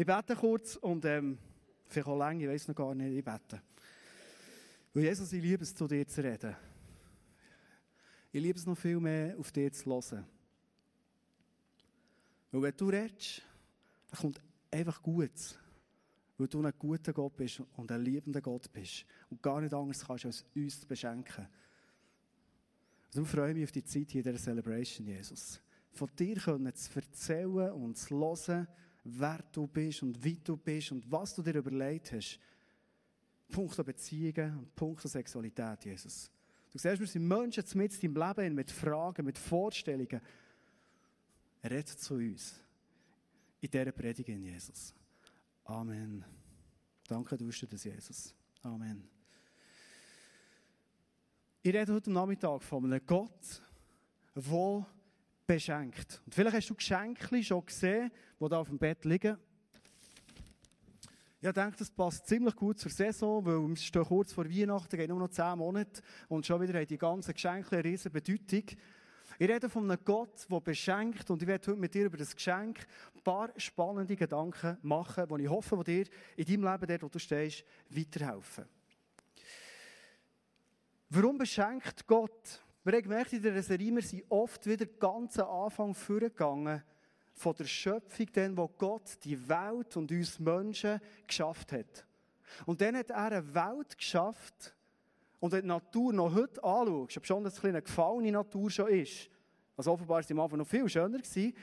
Ich bete kurz und ähm, vielleicht auch länger, ich weiß noch gar nicht, ich bete. Weil Jesus, ich liebe es, zu dir zu reden. Ich liebe es noch viel mehr, auf dich zu hören. Weil wenn du redest, dann kommt einfach Gutes. Weil du ein guter Gott bist und ein liebender Gott bist. Und gar nicht anders kannst als uns zu beschenken. Also ich freue mich auf die Zeit hier in dieser Celebration, Jesus. Von dir können zu erzählen und zu hören, wer du bist und wie du bist und was du dir überlegt hast. Punkt Beziehungen und Punkt Sexualität, Jesus. Du siehst, wir sind Menschen mit in deinem Leben mit Fragen, mit Vorstellungen. Red zu uns. In dieser Predigt, Jesus. Amen. Danke, du bist das, Jesus. Amen. Ich rede heute Nachmittag von einem Gott, der beschenkt. Und vielleicht hast du Geschenke schon gesehen, die da auf dem Bett liegen. Ich denke, das passt ziemlich gut zur Saison, weil wir stehen kurz vor Weihnachten, gehen nur noch zehn Monate und schon wieder haben die ganzen Geschenke eine riesige Bedeutung. Ich rede von einem Gott, der beschenkt und ich werde heute mit dir über das Geschenk ein paar spannende Gedanken machen, die ich hoffe, die dir in deinem Leben, dort wo du stehst, weiterhelfen. Warum beschenkt Gott? Wir haben gemerkt, in der Serie, wir sind oft wieder ganz am Anfang vorgegangen von der Schöpfung, dann, wo Gott die Welt und uns Menschen geschafft hat. Und dann hat er eine Welt geschafft, und wenn die Natur noch heute anschaust, ob schon das eine gefallene Natur schon ist, also offenbar war es am Anfang noch viel schöner gewesen,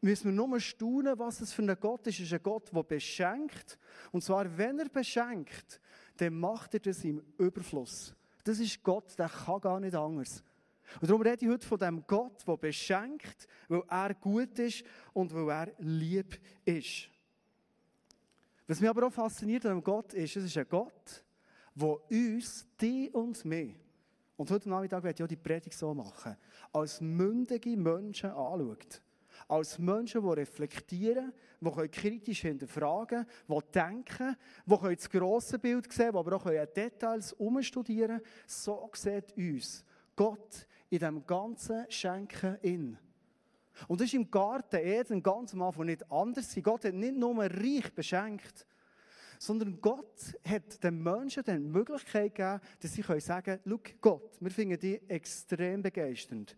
müssen wir nur staunen, was es für ein Gott ist. Es ist ein Gott, der beschenkt. Und zwar, wenn er beschenkt, dann macht er das im Überfluss. Das ist Gott, der kann gar nicht anders. Und darum rede ich heute von dem Gott, der beschenkt, weil er gut ist und weil er lieb ist. Was mich aber auch fasziniert an dem Gott ist, es ist ein Gott, der uns, die und mich, und heute Nachmittag werde ich auch die Predigt so machen, als mündige Menschen anschaut. Als Menschen, die reflektieren, die kritisch hinterfragen die denken, die das grosse Bild sehen, die aber auch Details umstudieren können. So sieht uns Gott in diesem ganzen Schenken in. Und das ist im Garten Eden ganz am Anfang nicht anders. Gott hat nicht nur reich beschenkt, sondern Gott hat den Menschen die Möglichkeit gegeben, dass sie sagen können, schau Gott, wir finden dich extrem begeisternd.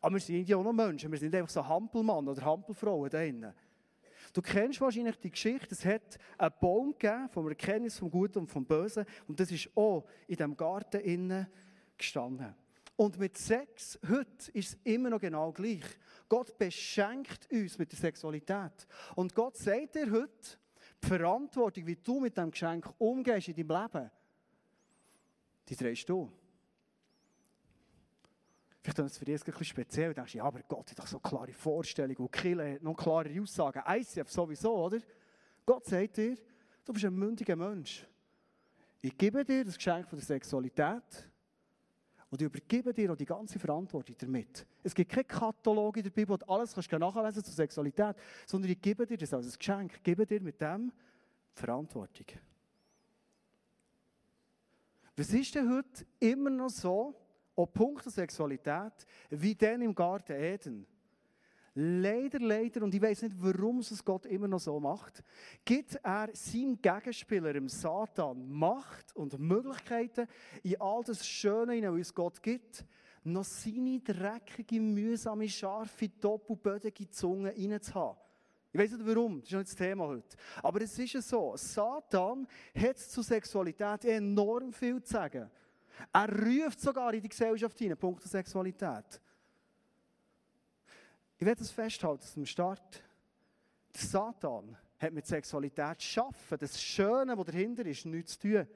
Aber wir sind ja auch noch Menschen, wir sind einfach so Hampelmann oder Hampelfrauen da drinnen. Du kennst wahrscheinlich die Geschichte, es hat einen Baum gegeben vom Erkenntnis vom Guten und vom Bösen und das ist auch in diesem Garten innen gestanden. Und mit Sex, heute, ist es immer noch genau gleich. Gott beschenkt uns mit der Sexualität. Und Gott sagt dir heute, die Verantwortung, wie du mit diesem Geschenk umgehst in deinem Leben, die trägst du. Vielleicht ist es für dich ein bisschen speziell. Du denkst, ja, aber Gott hat doch so klare Vorstellungen und Kille hat noch klare Aussagen. ICF sowieso, oder? Gott sagt dir, du bist ein mündiger Mensch. Ich gebe dir das Geschenk von der Sexualität und ich übergebe dir auch die ganze Verantwortung damit. Es gibt keinen Katalog in der Bibel, du alles kannst nachlesen zur Sexualität, sondern ich gebe dir das als Geschenk. Ich gebe dir mit dem die Verantwortung. Was ist denn heute immer noch so, auch Punkt der Sexualität, wie denn im Garten Eden? Leider, leider, und ich weiß nicht, warum es Gott immer noch so macht, gibt er seinem Gegenspieler, dem Satan, Macht und Möglichkeiten, in all das Schöne, was uns Gott gibt, noch seine dreckige, mühsame, scharfe, doppelbödige Zunge reinzuhaben. Ich weiß nicht warum, das ist nicht das Thema heute. Aber es ist so, Satan hat zu Sexualität enorm viel zu sagen. Er ruft sogar in die Gesellschaft hinein, Punkt der Sexualität. Ich werde das festhalten zum Start. Der Satan hat mit Sexualität schaffen. Das Schöne, was dahinter ist, nichts zu tun.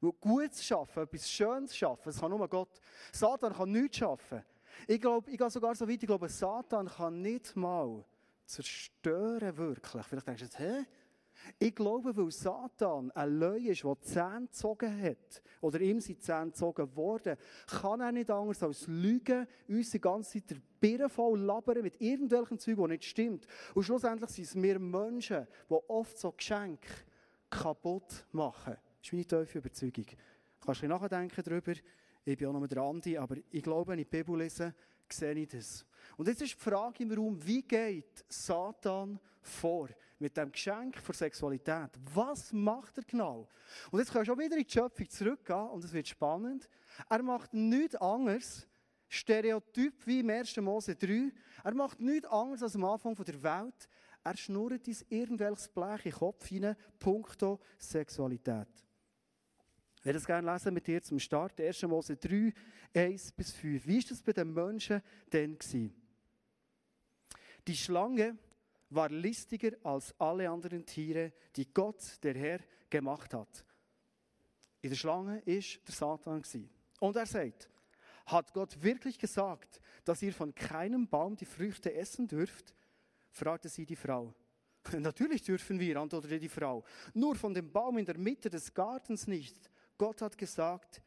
Weil gut zu schaffen, etwas Schönes schaffen, das kann nur Gott. Satan kann nichts schaffen. Ich glaube, ich gehe sogar so weit, ich glaube, Satan kann nicht mal zerstören wirklich. Vielleicht denkst du jetzt, hä? Ich glaube, weil Satan ein Löwe ist, der Zähne gezogen hat, oder ihm sind Zähne gezogen worden, kann er nicht anders als lügen, uns die ganze Zeit der Birne voll labern mit irgendwelchen Zeug, die nicht stimmt. Und schlussendlich sind es wir Menschen, die oft so Geschenke kaputt machen. Das ist meine tiefe Überzeugung. Du kannst du nachdenken darüber. Ich bin auch noch der Andi, aber ich glaube, wenn ich die Bibel lese, sehe ich das. Und jetzt ist die Frage im Raum, wie geht Satan vor mit dem Geschenk für Sexualität? Was macht er genau? Und jetzt kannst du auch wieder in die Schöpfung zurückgehen und es wird spannend. Er macht nichts anderes, Stereotyp wie im 1. Mose 3. Er macht nichts anderes als am Anfang der Welt. Er schnurrt ins irgendwelches Blech in den Kopf hinein, punkto Sexualität. Ich werde es gerne lesen mit dir zum Start. 1. Mose 3, 1 bis 5. Wie war das bei den Menschen denn? Gewesen? Die Schlange war listiger als alle anderen Tiere, die Gott, der Herr, gemacht hat. In der Schlange ist der Satan. Und er sagt, hat Gott wirklich gesagt, dass ihr von keinem Baum die Früchte essen dürft? fragte sie die Frau. Natürlich dürfen wir, antwortete die Frau, nur von dem Baum in der Mitte des Gartens nicht. Gott hat gesagt,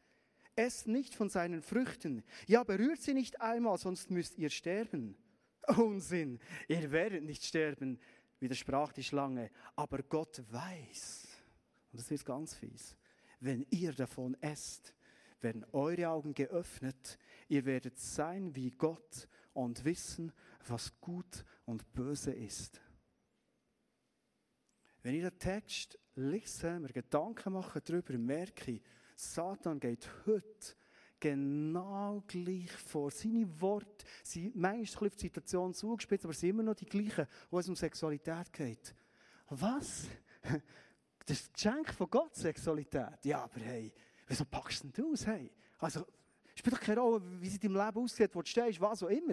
esst nicht von seinen Früchten. Ja, berührt sie nicht einmal, sonst müsst ihr sterben. Unsinn, ihr werdet nicht sterben, widersprach die Schlange. Aber Gott weiß, und das ist ganz fies, wenn ihr davon esst, werden eure Augen geöffnet, ihr werdet sein wie Gott und wissen, was gut und böse ist. Wenn ich den Text lese, mir Gedanken mache darüber, merke ich, Satan geht heute genau gleich vor. Seine Worte sind manchmal auf die Situation zugespitzt, aber sind immer noch die gleichen, wo es um Sexualität geht. Was? Das Geschenk von Gott, Sexualität? Ja, aber hey, wieso packst du denn aus? Hey? Also, spielt doch keine Rolle, wie es in deinem Leben aussieht, wo du stehst, was auch immer.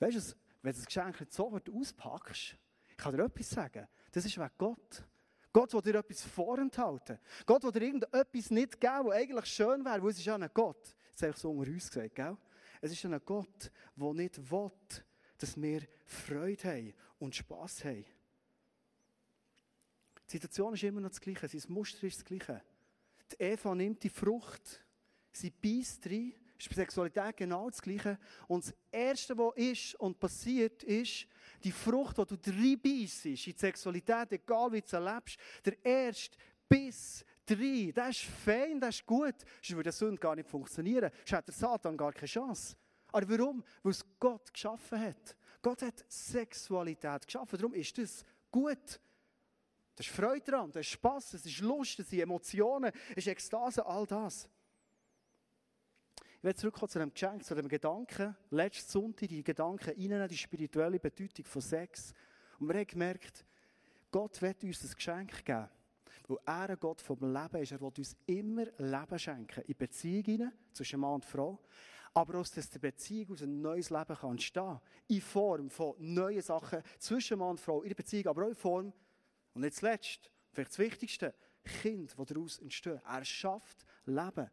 Weißt du, wenn du das Geschenk nicht so auspackst, ich kann dir etwas sagen, das ist wegen Gott. Gott will dir etwas vorenthalten. Gott will dir irgendetwas nicht geben, was eigentlich schön wäre, weil es ist ja ein Gott. Jetzt habe ich so unter uns gesagt, gell? Es ist ein Gott, der nicht will, dass wir Freude haben und Spass haben. Die Situation ist immer noch das Gleiche, sein Muster ist das Gleiche. Die Eva nimmt die Frucht, sie beißt rein, ist bei Sexualität genau das Gleiche. Und das Erste, was ist und passiert, ist, die Frucht, die du reinbeißt in die Sexualität, egal wie du sie erlebst, der erste Biss rein, das ist fein, das ist gut. Sonst würde der Sünde gar nicht funktionieren. Sonst hat der Satan gar keine Chance. Aber warum? Weil es Gott geschaffen hat. Gott hat Sexualität geschaffen. Darum ist das gut. Das ist Freude daran, das ist Spass, das ist Lust, das sind Emotionen, das ist Ekstase, all das. Ich will zurückkommen zu dem Geschenk, zu dem Gedanken. Letzten Sonntag die Gedanken rein, die spirituelle Bedeutung von Sex. Und wir haben gemerkt, Gott wird uns das Geschenk geben. Weil er ein Gott vom Leben ist. Er will uns immer Leben schenken. In Beziehungen zwischen Mann und Frau. Aber aus der Beziehung aus ein neues Leben kann entstehen. In Form von neuen Sachen zwischen Mann und Frau. In der Beziehung, aber auch in Form, und nicht zuletzt, vielleicht das Wichtigste, Kind, das daraus entstehen. Er schafft Leben.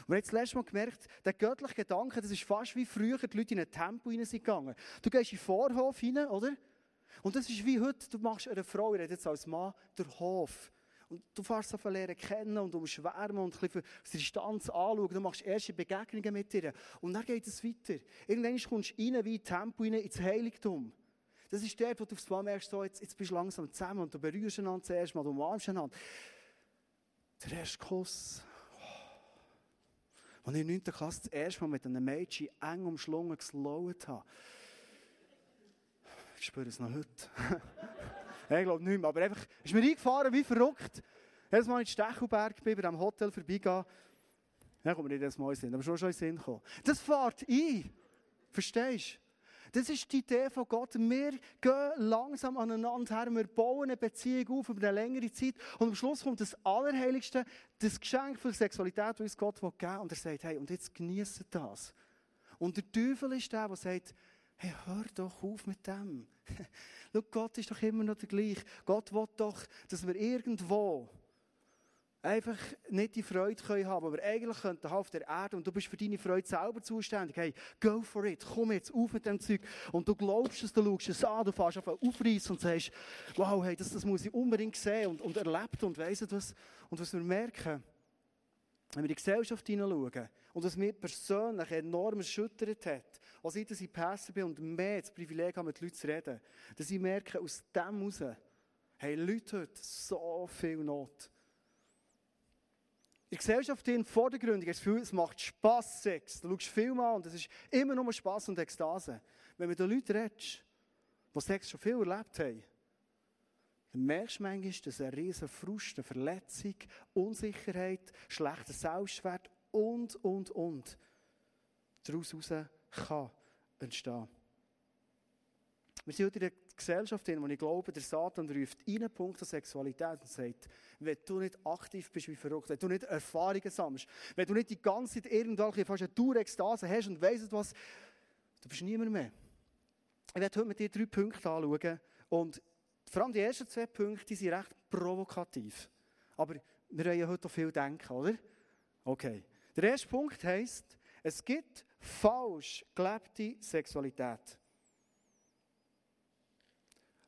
Und wir haben das letzte Mal gemerkt, der göttliche Gedanke, das ist fast wie früher die Leute in ein Tempo gegangen Du gehst in den Vorhof hinein, oder? Und das ist wie heute, du machst einer Frau, ich rede jetzt als Mann, der Hof. Und du fährst auf lernen kennen und umschwärmen und ein bisschen Distanz anschauen. Du machst erste Begegnungen mit ihr. Und dann geht es weiter. Irgendwann kommst du rein wie in Tempo rein ins Heiligtum. Das ist der, wo du aufs Mal merkst, so, jetzt, jetzt bist du langsam zusammen und du berührst einander zuerst mal, du umarmst einander. Der erste Kuss. Als ich in der 9. Klasse das erste Mal mit einem Mädchen eng umschlungen geslowet habe. Ich spüre es noch heute. ich glaube nicht mehr. Aber einfach, ist mir eingefahren wie verrückt. Jedes Mal in Stechelberg bin, bei diesem Hotel vorbeigehen. Ja, kommt mir nicht jedes Mal in Sinn, aber schon schon in Sinn gekommen. Das fährt ein. Verstehst du? Das ist die Idee von Gott. Wir gehen langsam aneinander her, wir bauen eine Beziehung auf über eine längere Zeit und am Schluss kommt das Allerheiligste, das Geschenk für Sexualität, das uns Gott geben will. Und er sagt, hey, und jetzt genießt das. Und der Teufel ist der, der sagt, hey, hör doch auf mit dem. Schau, Gott ist doch immer noch der gleiche. Gott will doch, dass wir irgendwo einfach nicht die Freude können haben, aber eigentlich könnten auf der Erde und du bist für deine Freude selber zuständig. Hey, go for it, komm jetzt auf mit dem Zeug und du glaubst es, du schaust es an, du fährst einfach aufreißen und sagst, wow, hey, das, das muss ich unbedingt sehen und, und erlebt und weiss was. Und was wir merken, wenn wir in die Gesellschaft hineinschauen und was mich persönlich enorm erschüttert hat, als ich das in Pässe bin und mehr das Privileg habe, mit Leuten zu reden, dass ich merke, aus dem heraus, hey, Leute heute so viel Not. in der Gesellschaft in vordergründig hast du das Gefühl, es macht Spass, Sex. Du schaust Film an und es ist immer nur Spass und Ekstase. Wenn du mit den Leuten redest, die Sex schon viel erlebt haben, dann merkst du manchmal, dass eine riesen Frust, eine Verletzung, Unsicherheit, schlechter Selbstwert und, und, und daraus kann entstehen. Wir sind heute in einer Gesellschaft, in der ich glaube, der Satan ruft einen Punkt der Sexualität und sagt, wenn du nicht aktiv bist wie verrückt, wenn du nicht Erfahrungen sammelst, wenn du nicht die ganze Zeit irgendwelche fast eine Dauer-Ekstase hast und weisst was, du bist niemand mehr. Ich werde heute mit dir drei Punkte anschauen und vor allem die ersten zwei Punkte die sind recht provokativ. Aber wir wollen heute auch viel denken, oder? Okay. Der erste Punkt heisst, es gibt falsch gelebte Sexualität.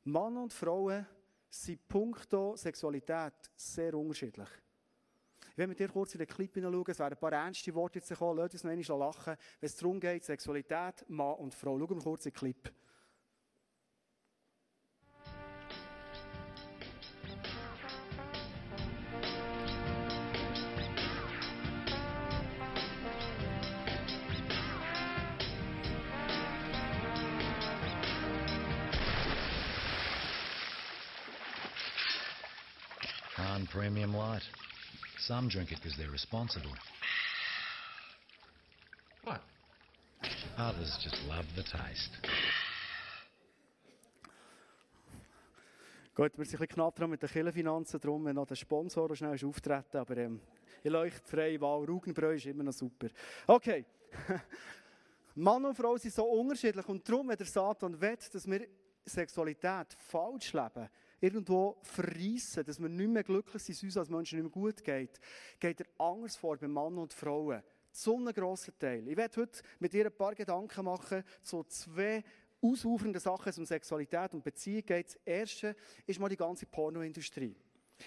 Männer und Frauen sind punkto Sexualität sehr unterschiedlich. Ich will mit dir kurz in den Clip hineinschauen, es werden ein paar ernste Worte jetzt kommen, lasst uns noch einmal lachen, wenn es darum geht, Sexualität, Mann und Frau. Schauen wir kurz in den Clip. Premium Light. Some drink it because they're responsible. What? Others just love the taste. Gut, wir sind ein bisschen knapp dran mit den Kirchenfinanzen, darum wenn noch der Sponsor schnell ist auftreten, aber ähm, ich leuchte frei, Wahl, Rugenbräu ist immer noch super. Okay. Mann und Frau sind so unterschiedlich und darum, wenn der Satan will, dass wir Sexualität falsch leben, irgendwo verreissen, dass wir nicht mehr glücklich sind, uns als Menschen nicht mehr gut geht, geht er anders vor bei Mann und Frauen. So einen grossen Teil. Ich werde heute mit dir ein paar Gedanken machen zu zwei ausufernde Sachen, es um Sexualität und Beziehung geht. Das erste ist mal die ganze Pornoindustrie.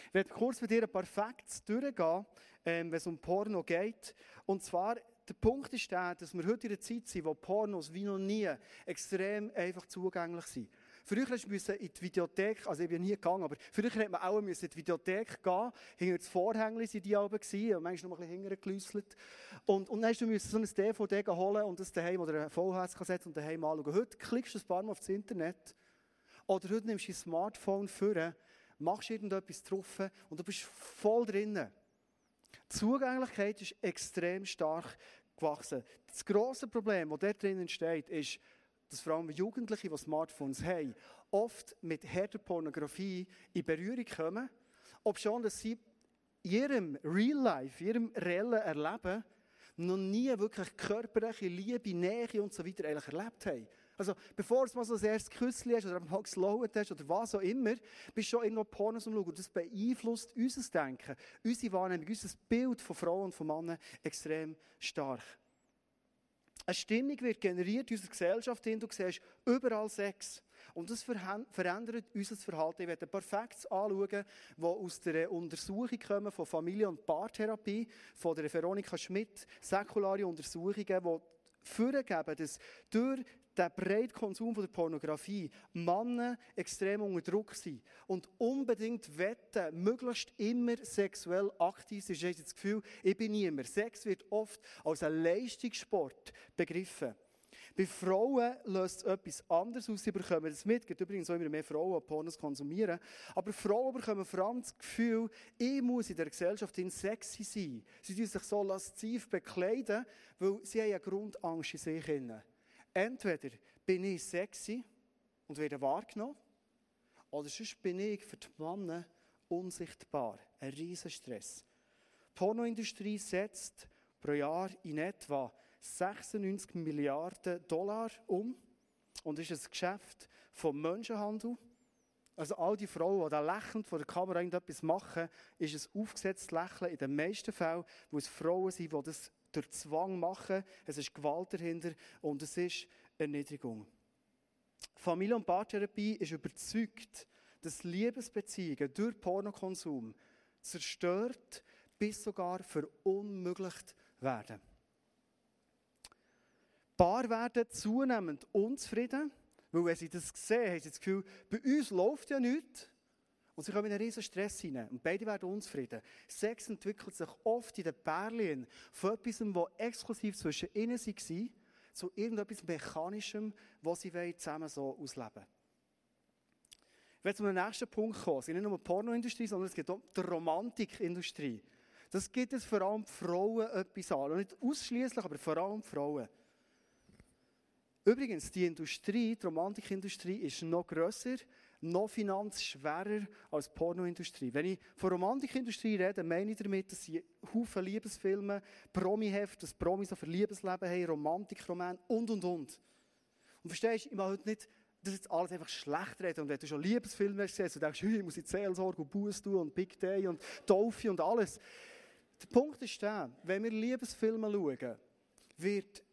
Ich werde kurz mit dir ein paar Facts durchgehen, ähm, wenn es um Porno geht. Und zwar, der Punkt ist der, dass wir heute in einer Zeit sind, wo Pornos wie noch nie extrem einfach zugänglich sind. Früher musste in die Videothek, also ich bin nie gegangen, aber früher hätte man auch in die Videothek gehen, hinter das Vorhängli sind die oben und manchmal noch ein bisschen hintergelüsselt. Und, und dann musst du so ein DVD holen und das daheim oder eine VHS-Kassette und daheim anschauen. Heute klickst du ein paar Mal aufs Internet oder heute nimmst du dein Smartphone vor, machst irgendetwas drauf und du bist voll drinnen. Die Zugänglichkeit ist extrem stark gewachsen. Das grosse Problem, das dort drin entsteht, ist, dass vor allem Jugendliche, die Smartphones haben, oft mit härter Pornografie in Berührung kommen, ob schon, dass sie in ihrem Real Life, in ihrem reellen Erleben noch nie wirklich körperliche Liebe, Nähe und so weiter eigentlich erlebt haben. Also, bevor du mal so das erste Küsschen hast oder mal geslowet hast oder was auch immer, bist du schon irgendwo Pornos am Schauen. Und das beeinflusst unser Denken, unsere Wahrnehmung, unser Bild von Frauen und von Männern extrem stark. Eine Stimmung wird generiert in unserer Gesellschaft, in du siehst überall Sex. Und das verändert unser Verhalten. Ich werde ein paar Facts anschauen, die aus der Untersuchung kommen von Familie- und Paartherapie, von der Veronika Schmidt, säkulare Untersuchungen, vorgeben, dass durch den breiten Konsum von der Pornografie Männer extrem unter Druck sind und unbedingt wetten, möglichst immer sexuell aktiv sind. Ich das Gefühl, ich bin niemand. Sex wird oft als ein Leistungssport begriffen. Bei Frauen löst es etwas anderes aus. Sie bekommen das mit. Es gibt übrigens auch immer mehr Frauen, die Pornos konsumieren. Aber Frauen bekommen vor allem das Gefühl, ich muss in der Gesellschaft sexy sein. Sie müssen sich so lasziv bekleiden, weil sie haben eine Grundangst in sich haben. Entweder bin ich sexy und werde wahrgenommen, oder sonst bin ich für die Männer unsichtbar. Ein riesen Stress. Die Pornoindustrie setzt pro Jahr in etwa 96 Milliarden Dollar um und ist ein Geschäft vom Menschenhandel. Also all die Frauen, die da lächelnd vor der Kamera irgendetwas machen, ist ein aufgesetztes Lächeln in den meisten Fällen, wo es Frauen sind, die das durch Zwang machen. Es ist Gewalt dahinter und es ist Erniedrigung. Familie- und Paartherapie ist überzeugt, dass Liebesbeziehungen durch Pornokonsum zerstört bis sogar verunmöglicht werden. Paar werden zunehmend unzufrieden, weil wenn sie das sehen, haben sie das Gefühl, bei uns läuft ja nichts. Und sie kommen in einen riesen Stress hinein. Und beide werden unzufrieden. Sex entwickelt sich oft in den Pärchen von etwas, was exklusiv zwischen ihnen war, zu irgendetwas Mechanischem, was sie zusammen so ausleben wollen. Ich werde zum nächsten Punkt kommen. Es ist nicht nur die Pornoindustrie, sondern es geht um die Romantikindustrie. Das gibt es vor allem Frauen etwas an. Und nicht ausschließlich, aber vor allem Frauen. Übrigens, die Industrie, die Romantikindustrie, ist noch grösser, noch finanzschwerer als die Pornoindustrie. Wenn ich von Romantikindustrie rede, meine ich damit, dass sie Haufen Liebesfilme, Promi-Heft, das Promis so für Liebesleben haben, Romantikroman und, und, und. Und verstehst du, ich mache heute nicht das jetzt alles einfach schlecht reden. Und wenn du schon Liebesfilme gesehen und denkst, ich muss in Seelsorge und Buß tun und Big Day und Taufe und alles. Der Punkt ist der, wenn wir Liebesfilme schauen, wird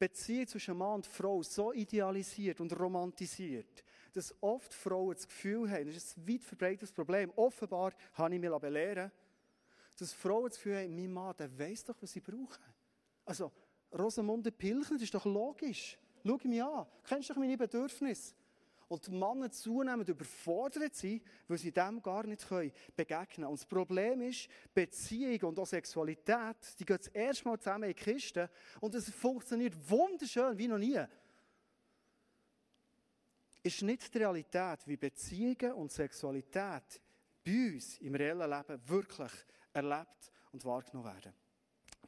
Beziehung zwischen Mann und Frau so idealisiert und romantisiert, dass oft Frauen das Gefühl haben, das ist ein weit verbreitetes Problem, offenbar habe ich mich belehren dass Frauen das Gefühl haben, mein Mann, der weiss doch, was sie brauchen. Also, Rosamunde Pilchen, das ist doch logisch. Schau mich an, kennst du meine Bedürfnisse? Und die Männer zunehmend überfordert sind, weil sie dem gar nicht begegnen können. Und das Problem ist, Beziehung und auch Sexualität, die gehen das erste Mal zusammen in die Kiste und es funktioniert wunderschön wie noch nie. Ist nicht die Realität, wie Beziehungen und Sexualität bei uns im reellen Leben wirklich erlebt und wahrgenommen werden.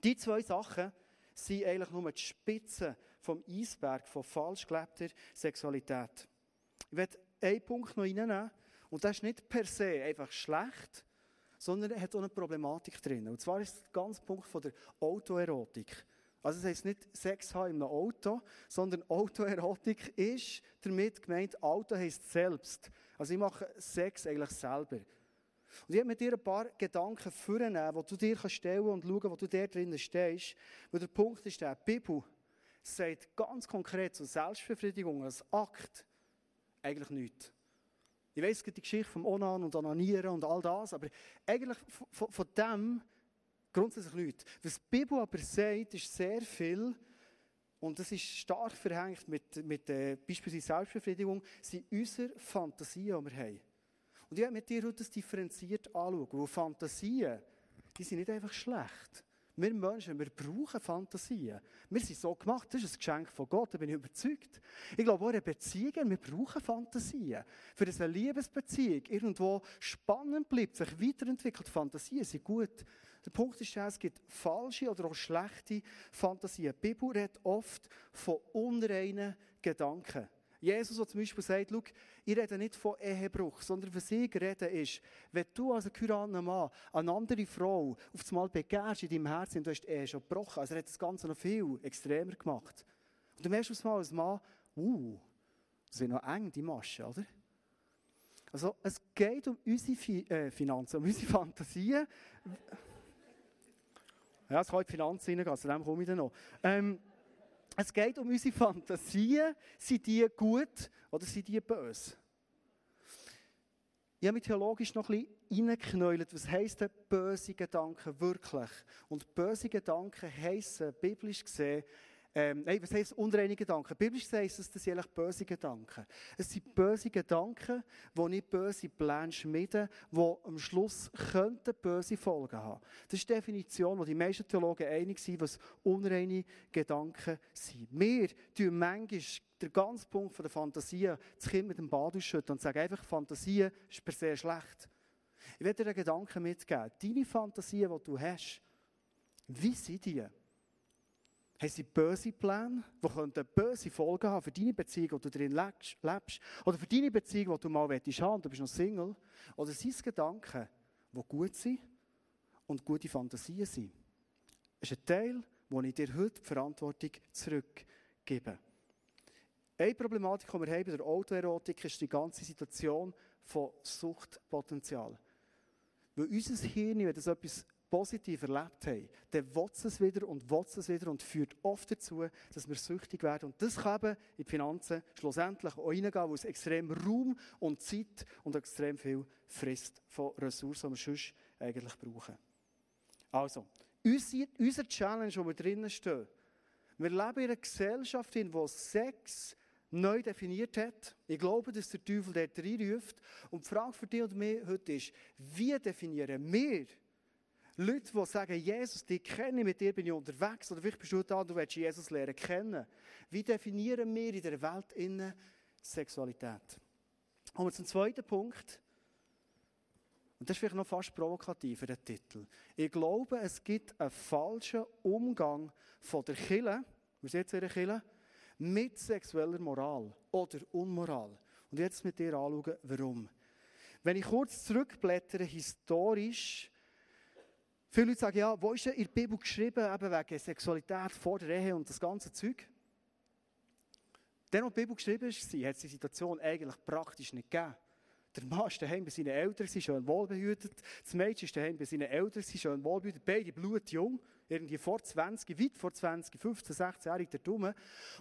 Die zwei Sachen sind eigentlich nur die Spitze vom Eisberg von falsch gelebter Sexualität. Ich werde einen Punkt noch reinnehmen. Und das ist nicht per se einfach schlecht, sondern er hat auch eine Problematik drin. Und zwar ist der ganze Punkt von der Autoerotik. Also das heisst nicht Sex haben in einem Auto, sondern Autoerotik ist damit gemeint, Auto heisst selbst. Also ich mache Sex eigentlich selber. Und ich habe mit dir ein paar Gedanken vornehmen, die du dir stellen und schauen, wo du da drinnen stehst. Weil der Punkt ist der, die Bibel sagt ganz konkret zur Selbstbefriedigung als Akt eigentlich nichts. Ich weiss, die Geschichte vom Onan und Onanieren und all das, aber eigentlich von, von dem grundsätzlich nichts. Was die Bibel aber sagt, ist sehr viel, und das ist stark verhängt mit, mit äh, beispielsweise Selbstbefriedigung, sind unsere Fantasien, die wir haben. Und ich werde mit dir heute das differenziert anschauen, weil Fantasien, die sind nicht einfach schlecht. Wir Menschen, wir brauchen Fantasien. Wir sind so gemacht, das ist ein Geschenk von Gott, da bin ich überzeugt. Ich glaube, auch in Beziehungen, wir brauchen Fantasien. Für eine Liebesbeziehung irgendwo spannend bleibt, sich weiterentwickelt, Fantasien sind gut. Der Punkt ist es gibt falsche oder auch schlechte Fantasien. Die Bibel redet oft von unreinen Gedanken. Jesus, der zum Beispiel sagt, schau, ich rede nicht von Ehebruch, sondern was ich rede ist, wenn du als geheiratender Mann eine andere Frau auf einmal begehrst in deinem Herzen und du hast Ehe schon gebrochen, also er hat das Ganze noch viel extremer gemacht. Und du merkst auf einmal als Mann, uh, das sind noch eng, die Maschen, oder? Also, es geht um unsere Fi äh, Finanzen, um unsere Fantasien. Ja, es kann in die Finanzen reingehen, zu dem komme ich dann noch. Ähm, es geht um unsere Fantasien. Sind die gut oder sind die böse? Ich habe mich theologisch noch ein bisschen reingeknäult. Was heisst denn böse Gedanken wirklich? Und böse Gedanken heissen, biblisch gesehen, ähm, nein, was heisst unreine Gedanken? Biblisch heisst es, das sind eigentlich böse Gedanken. Es sind böse Gedanken, die nicht böse Pläne schmieden, die am Schluss könnten böse Folgen haben. Das ist die Definition, wo die meisten Theologen einig sind, was unreine Gedanken sind. Wir tun manchmal den ganzen Punkt der Fantasie das Kind mit dem Bad ausschütten und sagen einfach, Fantasie ist per se schlecht. Ich werde dir einen Gedanken mitgeben. Deine Fantasie, die du hast, wie sind die? Haben sie böse Pläne, die böse Folgen haben für deine Beziehung, die du drin lebst? Oder für deine Beziehung, die du mal haben willst, du bist noch Single? Oder sind es Gedanken, die gut sind und gute Fantasien sind? Das ist ein Teil, wo ich dir heute die Verantwortung zurückgebe. Eine Problematik, die wir haben bei der Autoerotik, ist die ganze Situation von Suchtpotenzial. Weil unser Hirn, wenn das etwas positiv erlebt haben, dann will es wieder und will es wieder und führt oft dazu, dass wir süchtig werden. Und das kann eben in die Finanzen schlussendlich auch reingehen, wo es extrem Raum und Zeit und extrem viel frisst von Ressourcen, die wir sonst eigentlich brauchen. Also, unsere, unsere Challenge, wo wir drinnen stehen, wir leben in einer Gesellschaft, in der Sex neu definiert hat. Ich glaube, dass der Teufel dort reinruft. Und die Frage für dich und mich heute ist, wie definieren wir Leute, die sagen, Jesus, die kenne ich, mit dir bin ich unterwegs, oder vielleicht bist du da, du willst Jesus lernen kennen. Wie definieren wir in der Welt innen Sexualität? Kommen wir zum zweiten Punkt. Und das ist vielleicht noch fast provokativer, der Titel. Ich glaube, es gibt einen falschen Umgang von der Kille, wir sind jetzt in der Kille, mit sexueller Moral oder Unmoral. Und jetzt mit dir anschauen, warum. Wenn ich kurz zurückblättere, historisch, viele Leute sagen, ja, wo ist denn in der Bibel geschrieben, eben wegen Sexualität vor der Ehe und das ganze Zeug? Dann, als die Bibel geschrieben war, hat es die Situation eigentlich praktisch nicht gegeben. Der Mann ist daheim bei seinen Eltern, sie schön wohlbehütet. Das Mädchen ist daheim bei seinen Eltern, sie schön wohlbehütet. Beide blutjung, irgendwie vor 20, weit vor 20, 15, 16 Jahre der Dumme.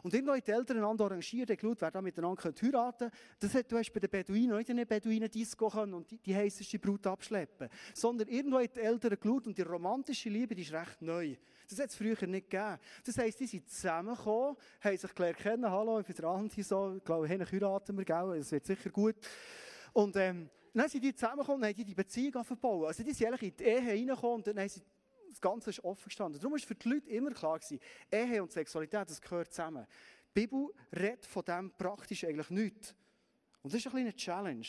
Und irgendwann haben die Eltern einander arrangiert, geschaut, wer da miteinander heiraten könnte. Das hat, du hast bei den Beduinen nicht in eine Beduinen-Disco können und die, die heisseste Brut abschleppen. Sondern irgendwo haben die Eltern geschaut und die romantische Liebe, die ist recht neu. Das hat es früher nicht gegeben. Das heisst, die sind zusammengekommen, haben sich gelernt kennen, hallo, ich bin der Andi, so, ich glaube, hey, heiraten wir, gell? es wird sicher gut. Und ähm, dann sind die zusammengekommen und haben die Beziehung verbauen. Also die sind eigentlich in die Ehe reingekommen und dann haben sie das Ganze ist offen gestanden. Darum war für die Leute immer klar gewesen, Ehe und Sexualität, das gehört zusammen. Die Bibel redet von dem praktisch eigentlich nichts. Und das ist ein kleine Challenge.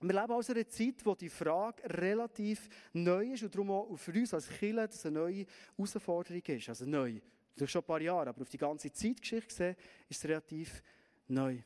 Wir leben also in einer Zeit, wo die Frage relativ neu ist und darum auch für uns als Kirche das eine neue Herausforderung ist. Also neu. Ist schon ein paar Jahre, aber auf die ganze Zeitgeschichte gesehen ist es relativ neu.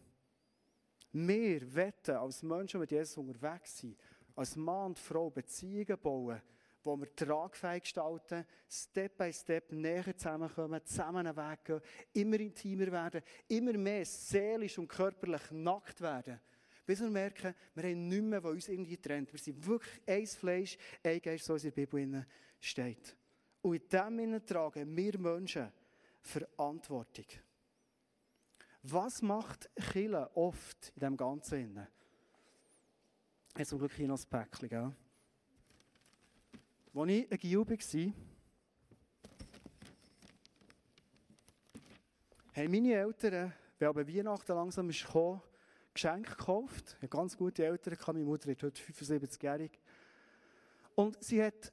Wir wetten als Menschen mit Jesus unterwegs sind, als Mann und Frau Beziehungen bauen, wo wir tragfähig gestalten, Step by Step näher zusammenkommen, zusammen einen Weg gehen, immer intimer werden, immer mehr seelisch und körperlich nackt werden. Bis wir merken, wir haben nichts mehr, was uns irgendwie trennt. Wir sind wirklich ein Fleisch, ein Geist, so in der Bibel steht. Und in dem tragen wir Menschen Verantwortung. Was macht Chile oft in dem Ganzen? Jetzt zum Glück hier noch ein Päckchen, gell? Als ich ein Gil war, haben meine Eltern, wenn aber Weihnachten langsam ist gekommen, Geschenke gekauft. Ich habe ganz gute Eltern, meine Mutter ist heute 75-jährig. Und sie hat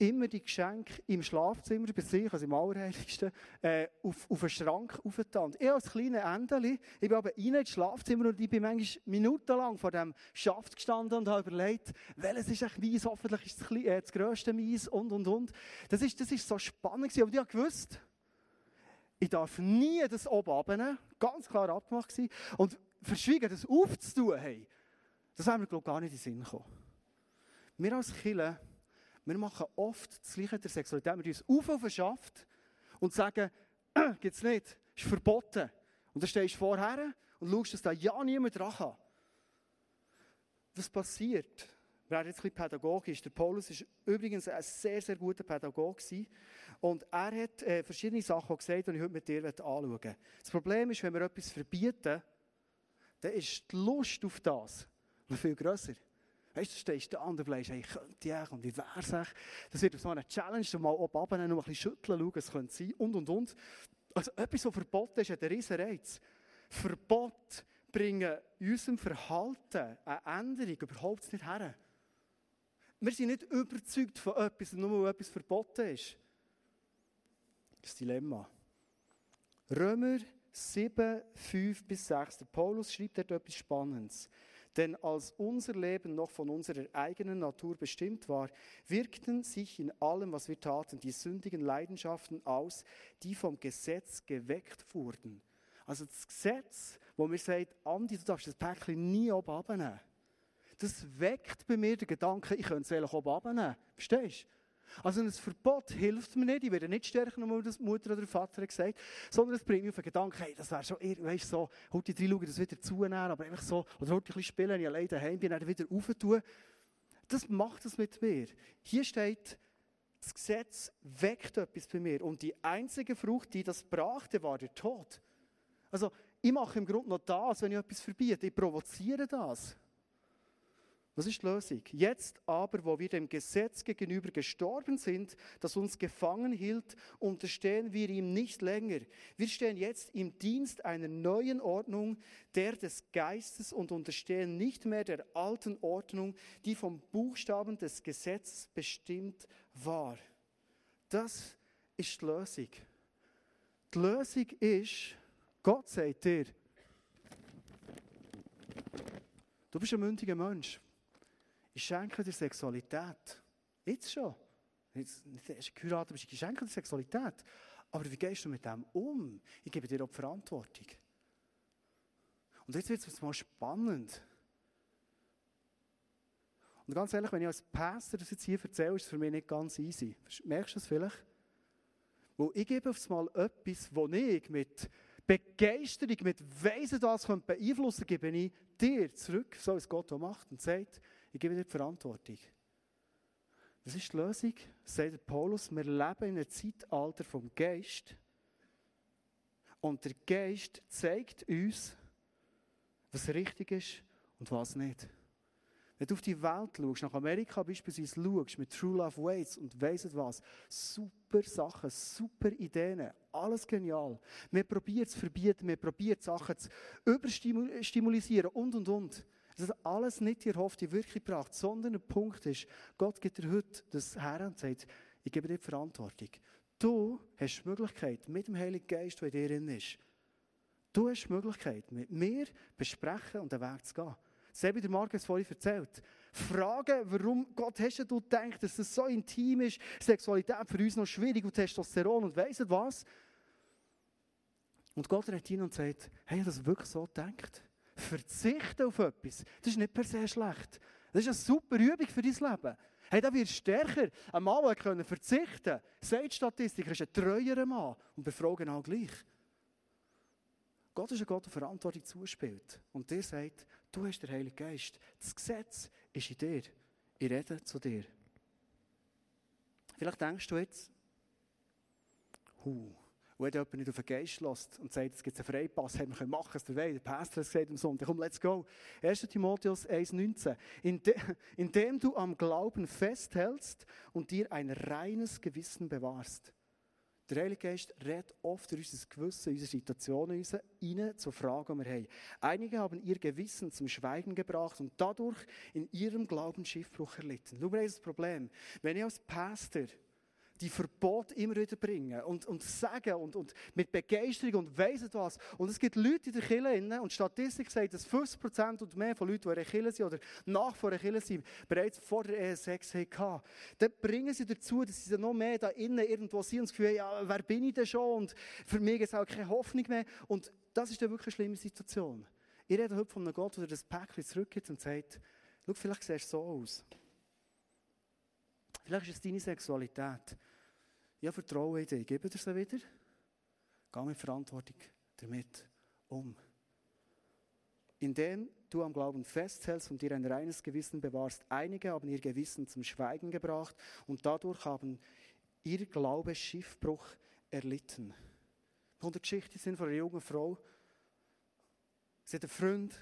immer die Geschenke im Schlafzimmer bei sich, also im Allerheiligsten, äh, auf, auf einen Schrank aufgetan. Ich als kleiner Endeli, ich bin aber rein ins Schlafzimmer und ich bin manchmal minutenlang vor dem Schaft gestanden und habe überlegt, welches ist ein Mais, hoffentlich ist das, äh, das grösste Mais und, und, und. Das ist, das ist so spannend gewesen, aber ich habe gewusst, ich darf nie das oben abnehmen, ganz klar abgemacht gewesen. Und verschwiegen, das aufzutun, hey, das haben wir, glaube ich, gar nicht in den Sinn gekommen. Wir als Kirche wir machen oft das Gleiche der Sexualität. Wir uns auf auf Schaft und sagen, äh, gibt es nicht, ist verboten. Und dann stehst du vorher und schaust, dass da ja niemand dran kann. Was passiert? Werden jetzt ein bisschen pädagogisch. Der Paulus war übrigens ein sehr, sehr guter Pädagoge. Und er hat äh, verschiedene Sachen gesagt, die ich heute mit dir anschauen möchte. Das Problem ist, wenn wir etwas verbieten, dann ist die Lust auf das viel grösser. Weißt du, du stehst da und du bleibst, hey, könnte ich und wie wäre es Das wird so eine Challenge, mal oben runter, noch ein bisschen schütteln, schauen, es könnte sein und und und. Also etwas, was verboten ist, hat einen riesen Reiz. Verbot bringen in unserem Verhalten eine Änderung überhaupt nicht her. Wir sind nicht überzeugt von etwas, nur weil etwas verboten ist. Das Dilemma. Römer 7, 5 bis 6. Der Paulus schreibt dort etwas Spannendes. Denn als unser Leben noch von unserer eigenen Natur bestimmt war, wirkten sich in allem, was wir taten, die sündigen Leidenschaften aus, die vom Gesetz geweckt wurden. Also das Gesetz, wo mir sagt, Andi, du darfst das Päckchen nie oben abnehmen. Das weckt bei mir den Gedanken, ich könnte es eigentlich oben abnehmen. Verstehst du? Also ein Verbot hilft mir nicht, ich werde nicht stärker, nur das Mutter oder Vater gesagt sondern es bringt mich auf den Gedanken, hey, das wäre schon, weißt so, heute drei schauen, das wieder zunehmen, aber einfach so, oder heute ein bisschen spielen, wenn ich alleine daheim bin, dann wieder auftun. Das macht es mit mir. Hier steht, das Gesetz weckt etwas bei mir und die einzige Frucht, die das brachte, war der Tod. Also, ich mache im Grunde noch das, wenn ich etwas verbiete, ich provoziere das. Was ist die Lösung? Jetzt aber, wo wir dem Gesetz gegenüber gestorben sind, das uns gefangen hielt, unterstehen wir ihm nicht länger. Wir stehen jetzt im Dienst einer neuen Ordnung, der des Geistes und unterstehen nicht mehr der alten Ordnung, die vom Buchstaben des Gesetzes bestimmt war. Das ist die Lösung. Die Lösung ist, Gott sagt dir, du bist ein mündiger Mensch. Ich schenke dir Sexualität. Jetzt schon. Jetzt, nicht erst geheiratet bist, ich schenke dir Sexualität. Aber wie gehst du mit dem um? Ich gebe dir auch Verantwortung. Und jetzt wird es mal spannend. Und ganz ehrlich, wenn ich als Pastor das jetzt hier erzähle, ist es für mich nicht ganz easy. Merkst du das vielleicht? Weil ich gebe aufs Mal etwas, das ich mit Begeisterung, mit Weisen das beeinflussen gebe ich dir zurück, so wie es Gott auch macht und sagt, ich gebe dir die Verantwortung. Was ist die Lösung? Sagt Paulus, wir leben in einem Zeitalter vom Geist. Und der Geist zeigt uns, was richtig ist und was nicht. Wenn du auf die Welt schaust, nach Amerika beispielsweise schaust, mit True Love Waits und weißt was, super Sachen, super Ideen, alles genial. Wir probieren es verbieten, wir probieren Sachen zu überstimulisieren und und und. Das ist alles nicht die erhoffte Wirkung gebracht, sondern der Punkt ist, Gott gibt dir heute das her und sagt, ich gebe dir die Verantwortung. Du hast die Möglichkeit, mit dem Heiligen Geist, der in dir drin ist, du hast die Möglichkeit, mit mir besprechen und den Weg zu gehen. Sebi der Markus vorhin erzählt. Fragen, warum Gott hast du gedacht, dass es so intim ist, Sexualität für uns noch schwierig und Testosteron und weiss was. Und Gott redet ihn und sagt, hey, ich das wirklich so gedacht. Verzichten auf etwas, das ist nicht per se schlecht. Das ist eine super Übung für dein Leben. Hey, da wirst stärker. Ein Mann, können verzichten sagt Statistik, ist ein treuerer Mann. Und wir fragen auch gleich. Gott ist ein Gott, der Verantwortung zuspielt. Und der sagt, du hast den Heiligen Geist. Das Gesetz ist in dir. Ich rede zu dir. Vielleicht denkst du jetzt, huh, wenn jemand nicht auf den Geist lässt und sagt, es gibt einen Freipass, hey, wir können machen, was wir wollen. Der Pastor hat es gesagt am Sonntag, komm, let's go. 1. Timotheus 1,19. Indem du am Glauben festhältst und dir ein reines Gewissen bewahrst. Der Heilige Geist redet oft durch unser Gewissen, unsere Situationen rein zur Frage, die wir haben. Einige haben ihr Gewissen zum Schweigen gebracht und dadurch in ihrem Glauben Schiffbruch erlitten. Schau mal, das Problem. Wenn ich als Pastor die Verbote immer wieder bringen und, und sagen und, und mit Begeisterung und weiss was. Und es gibt Leute in der Kirche und Statistik sagt, dass 50% und mehr von Leuten, die in der Kirche sind oder nach vor der Kirche sind, bereits vor der Ehe Sex hatten. Dann bringen sie dazu, dass sie noch mehr da innen irgendwo sind und das Gefühl haben, ja, wer bin ich denn schon? Und für mich ist auch keine Hoffnung mehr. Und das ist dann wirklich eine schlimme Situation. Ich rede heute von einem Gott, der das Päckchen zurückgibt und sagt, schau, vielleicht siehst du so aus. Vielleicht ist es deine Sexualität. Ich vertraue in dich. Gebe dir sie wieder. Geh mit Verantwortung damit um. Indem du am Glauben festhältst und dir ein reines Gewissen bewahrst. Einige haben ihr Gewissen zum Schweigen gebracht und dadurch haben ihr Glaube Schiffbruch erlitten. Und die Geschichte sind von einer jungen Frau. Sie hat einen Freund,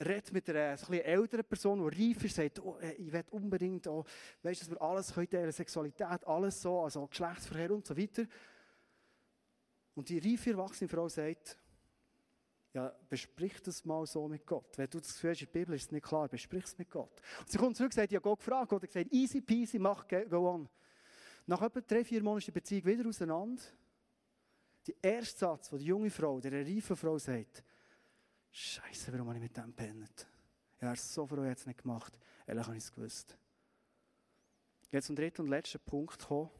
redet mit einer so älteren Person, die reif ist, sagt, oh, ich will unbedingt, oh, weißt, dass wir alles können Sexualität, alles so, also Geschlechtsverkehr und so weiter. Und die reife, erwachsene Frau sagt, ja, besprich das mal so mit Gott. Wenn du das Gefühl hast, in der Bibel ist es nicht klar, besprich es mit Gott. Und sie kommt zurück und sagt, ja, Gott gefragt. Gott hat gesagt, easy peasy, mach, go on. Nach etwa drei, vier Monaten ist die Beziehung wieder auseinander. Der erste Satz, den die junge Frau, der reife Frau sagt, Scheiße, warum habe ich mit dem gepennt? Ich wäre so froh, ich hätte es nicht gemacht. Ehrlich habe ich es gewusst. Jetzt zum dritten und letzten Punkt kommen,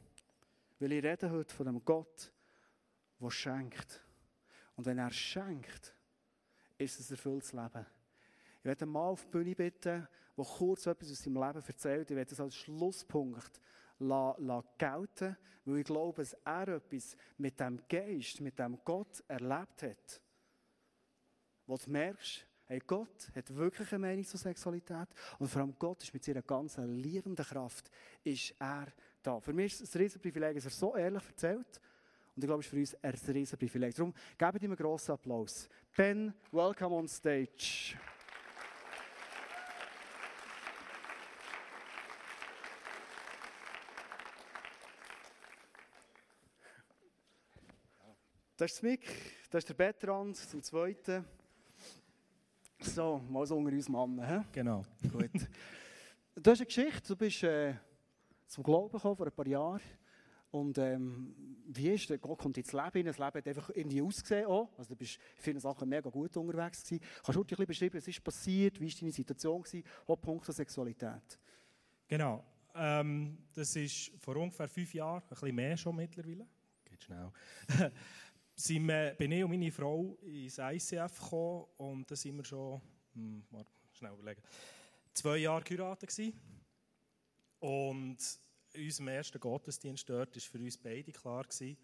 weil ich rede heute von dem Gott, der schenkt. Und wenn er schenkt, ist es ein erfülltes Leben. Ich werde einen Mann auf die Bühne bitten, der kurz etwas aus seinem Leben erzählt. Ich werde das als Schlusspunkt gelten, weil ich glaube, dass er etwas mit dem Geist, mit dem Gott erlebt hat wo du merkst, hey, Gott hat wirklich eine Meinung zur Sexualität und vor allem Gott ist mit seiner ganzen liebenden Kraft, ist er da. Für mich ist es ein Riesenprivileg, dass er so ehrlich erzählt und ich glaube, es ist für uns ein Riesenprivileg. Darum geben ihm einen grossen Applaus. Ben, welcome on stage. Das ist Mick, das ist der Bettrand, zum Zweiten. So, mal so unter uns Mannen. He? Genau. Gut. Du hast eine Geschichte, du bist äh, zum Glauben gekommen vor ein paar Jahren. Und ähm, wie ist der Gott kommt ins Leben hin? Das Leben hat einfach irgendwie ausgesehen auch. Also du bist in vielen Sachen mega gut unterwegs gewesen. Kannst du dir ein bisschen beschreiben, was ist passiert? Wie war deine Situation gewesen? Auch Punkt der Sexualität. Genau. Ähm, das ist vor ungefähr fünf Jahren, ein bisschen mehr schon mittlerweile. Geht schnell. sind wir, bin ich und meine Frau ins ICF gekommen und da sind wir schon, hm, mal schnell überlegen, zwei Jahre geheiratet gewesen. Und in unserem ersten Gottesdienst dort war für uns beide klar gewesen,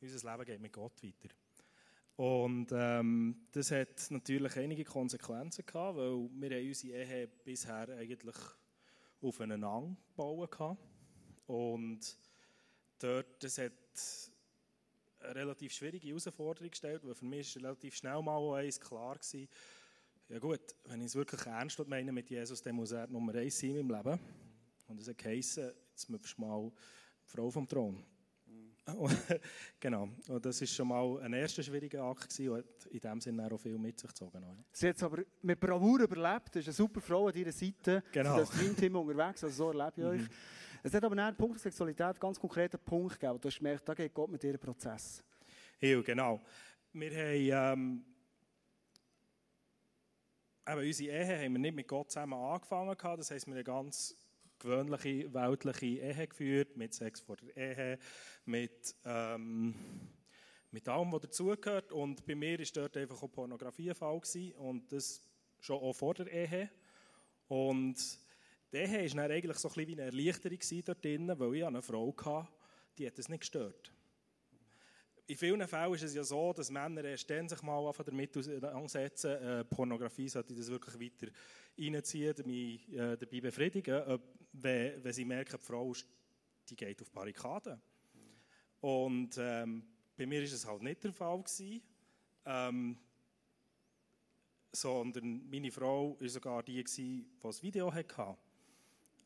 unser Leben geht mit Gott weiter. Und ähm, das hat natürlich einige Konsequenzen gehabt, weil wir haben unsere Ehe bisher eigentlich aufeinander bauen gehabt. Und dort, das hat eine relativ schwierige Herausforderung gestellt, weil für mich ist relativ schnell mal eins klar gewesen, ja gut, wenn ich es wirklich ernst meine mit Jesus, dann muss er Nummer eins sein in meinem Leben. Und es hat geheißen, jetzt möchtest du mal Frau vom Thron. genau, und das war schon mal ein erster schwieriger Akt gewesen, und hat in dem Sinne auch viel mit sich gezogen. Sie hat es aber mit Bravour überlebt, das ist eine super Frau an ihrer Seite. Genau. Sie ist das Team unterwegs, also so erlebe ich euch. Es hat aber nach Punkt der Sexualität ganz konkreten Punkt gegeben. Du hast gemerkt, da geht Gott mit ihrem Prozess. Ja, genau. Wir haben, ähm, eben unsere Ehe haben wir nicht mit Gott zusammen angefangen. Das heisst, wir haben eine ganz gewöhnliche, weltliche Ehe geführt, mit Sex vor der Ehe, mit, ähm, mit allem, was dazugehört. Und bei mir war dort einfach auch Pornografie ein Fall gewesen, und das schon auch vor der Ehe. Und die Ehe war eigentlich so ein bisschen wie eine Erleichterung dort drin, weil ich eine Frau hatte, die hat es nicht gestört. In vielen Fällen ist es ja so, dass Männer erst dann sich mal damit auseinandersetzen, äh, Pornografie sollte das wirklich weiter reinziehen, mich äh, dabei befriedigen, äh, wenn, wenn sie merken, die Frau die geht auf Barrikaden. Und ähm, bei mir war es halt nicht der Fall. Gewesen, ähm, sondern meine Frau war sogar die, die das Video hatte.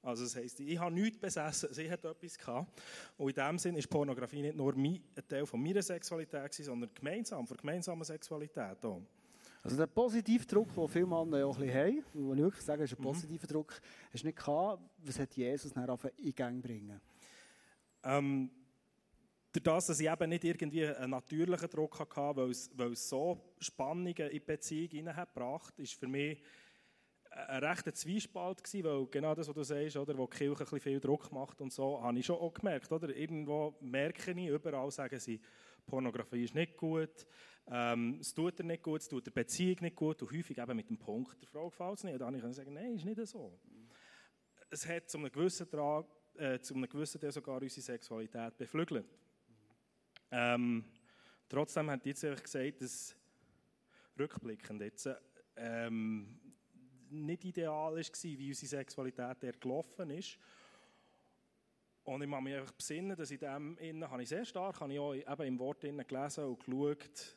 Also das heisst, ich habe nichts besessen, sie hat etwas gehabt. Und in dem Sinne ist Pornografie nicht nur ein Teil von meiner Sexualität, sondern gemeinsam, von gemeinsamer Sexualität auch. Also der positive Druck, den viele Männer auch ein bisschen haben, muss ich wirklich sagen, ist ein positiver mhm. Druck, hast du nicht gehabt. Was hat Jesus dann in den Gang bringen? Ähm, durch das, dass ich eben nicht irgendwie einen natürlichen Druck hatte, weil es, weil es so Spannungen in die Beziehung hineingebracht hat, ist für mich ein rechter Zwiespalt gewesen, weil genau das, was du sagst, oder, wo die Kirche ein bisschen viel Druck macht und so, habe ich schon auch gemerkt, oder? Irgendwo merke ich, überall sagen sie, Pornografie ist nicht gut, ähm, es tut dir nicht gut, es tut der Beziehung nicht gut und häufig eben mit dem Punkt, der Frau gefällt es nicht. Und dann kann ich sagen, nein, ist nicht so. Es hat zu einem gewissen Trag, äh, zu einem gewissen Teil sogar unsere Sexualität beflügelt. Ähm, trotzdem hat jetzt gesagt, dass rückblickend jetzt, ähm, nicht ideal war, wie unsere Sexualität der gelaufen ist. Und ich muss mich einfach besinnen, dass in dem innen, habe ich sehr stark habe ich auch eben im Wort innen gelesen und geschaut,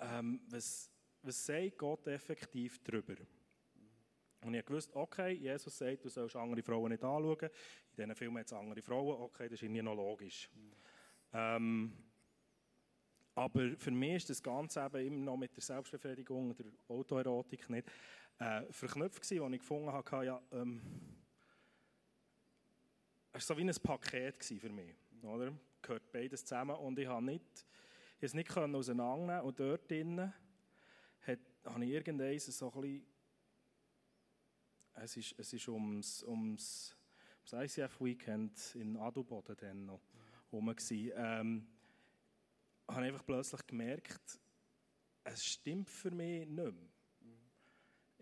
ähm, was, was sagt Gott effektiv darüber. Und ich wusste, okay, Jesus sagt, du sollst andere Frauen nicht anschauen. In diesen Filmen hat es andere Frauen, okay, das ist irgendwie noch logisch. Mhm. Ähm, aber für mich ist das Ganze eben immer noch mit der Selbstbefriedigung oder Autoerotik nicht äh, verknüpft gewesen, ich gefunden habe, ja, ähm, es war so wie ein Paket für mich, oder? Gehört beides zusammen und ich habe nicht, ich es nicht auseinandernehmen und dort drinnen habe ich irgendwann so ein es ist, es ist ums, ums, ums ICF-Weekend in Adelboden dann noch rum gewesen, ähm, habe einfach plötzlich gemerkt, es stimmt für mich nicht mehr.